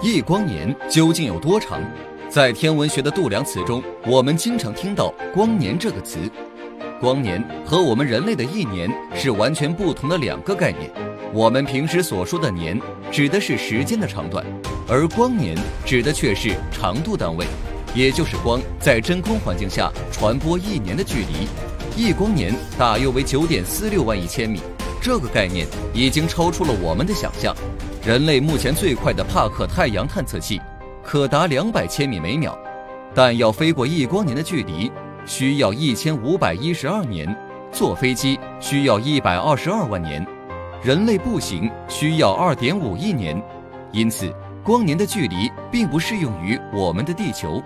一光年究竟有多长？在天文学的度量词中，我们经常听到“光年”这个词。光年和我们人类的一年是完全不同的两个概念。我们平时所说的年，指的是时间的长短，而光年指的却是长度单位，也就是光在真空环境下传播一年的距离。一光年大约为九点四六万亿千米，这个概念已经超出了我们的想象。人类目前最快的帕克太阳探测器可达两百千米每秒，但要飞过一光年的距离需要一千五百一十二年，坐飞机需要一百二十二万年，人类步行需要二点五亿年。因此，光年的距离并不适用于我们的地球。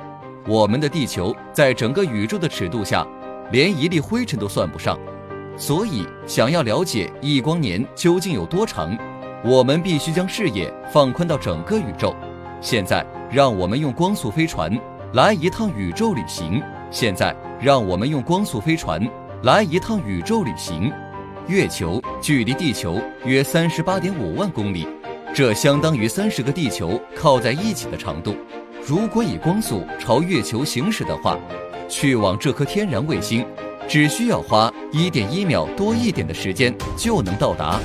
我们的地球在整个宇宙的尺度下，连一粒灰尘都算不上。所以，想要了解一光年究竟有多长？我们必须将视野放宽到整个宇宙。现在，让我们用光速飞船来一趟宇宙旅行。现在，让我们用光速飞船来一趟宇宙旅行。月球距离地球约三十八点五万公里，这相当于三十个地球靠在一起的长度。如果以光速朝月球行驶的话，去往这颗天然卫星，只需要花一点一秒多一点的时间就能到达。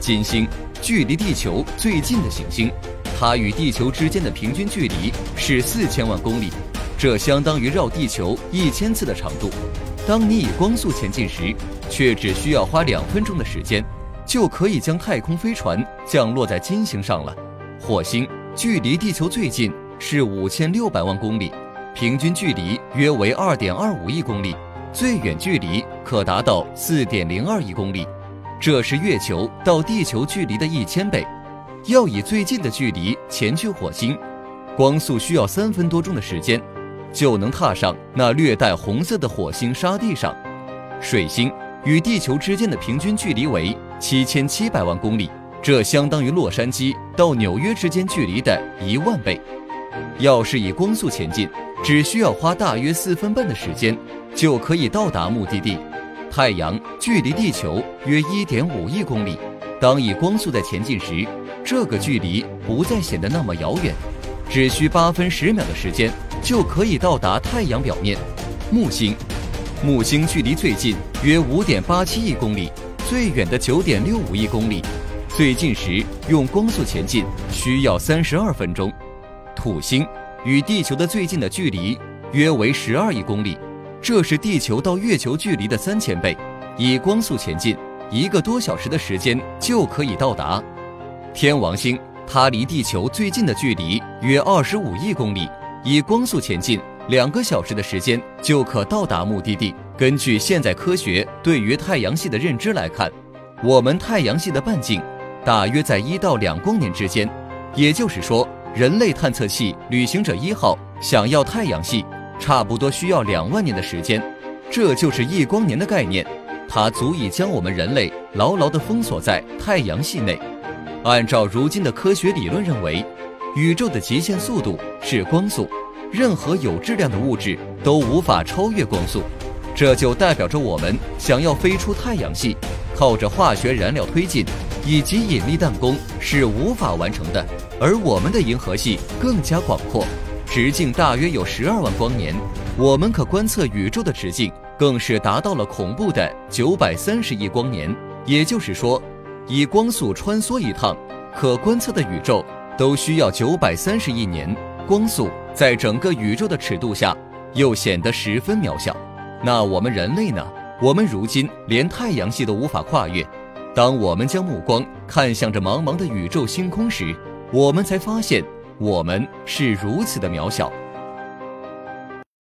金星。距离地球最近的行星，它与地球之间的平均距离是四千万公里，这相当于绕地球一千次的长度。当你以光速前进时，却只需要花两分钟的时间，就可以将太空飞船降落在金星上了。火星距离地球最近是五千六百万公里，平均距离约为二点二五亿公里，最远距离可达到四点零二亿公里。这是月球到地球距离的一千倍。要以最近的距离前去火星，光速需要三分多钟的时间，就能踏上那略带红色的火星沙地上。水星与地球之间的平均距离为七千七百万公里，这相当于洛杉矶到纽约之间距离的一万倍。要是以光速前进，只需要花大约四分半的时间，就可以到达目的地。太阳距离地球约一点五亿公里，当以光速在前进时，这个距离不再显得那么遥远，只需八分十秒的时间就可以到达太阳表面。木星，木星距离最近约五点八七亿公里，最远的九点六五亿公里，最近时用光速前进需要三十二分钟。土星与地球的最近的距离约为十二亿公里。这是地球到月球距离的三千倍，以光速前进，一个多小时的时间就可以到达。天王星，它离地球最近的距离约二十五亿公里，以光速前进，两个小时的时间就可到达目的地。根据现在科学对于太阳系的认知来看，我们太阳系的半径大约在一到两光年之间，也就是说，人类探测器旅行者一号想要太阳系。差不多需要两万年的时间，这就是一光年的概念，它足以将我们人类牢牢地封锁在太阳系内。按照如今的科学理论认为，宇宙的极限速度是光速，任何有质量的物质都无法超越光速，这就代表着我们想要飞出太阳系，靠着化学燃料推进以及引力弹弓是无法完成的。而我们的银河系更加广阔。直径大约有十二万光年，我们可观测宇宙的直径更是达到了恐怖的九百三十亿光年。也就是说，以光速穿梭一趟，可观测的宇宙都需要九百三十亿年。光速在整个宇宙的尺度下，又显得十分渺小。那我们人类呢？我们如今连太阳系都无法跨越。当我们将目光看向这茫茫的宇宙星空时，我们才发现。我们是如此的渺小。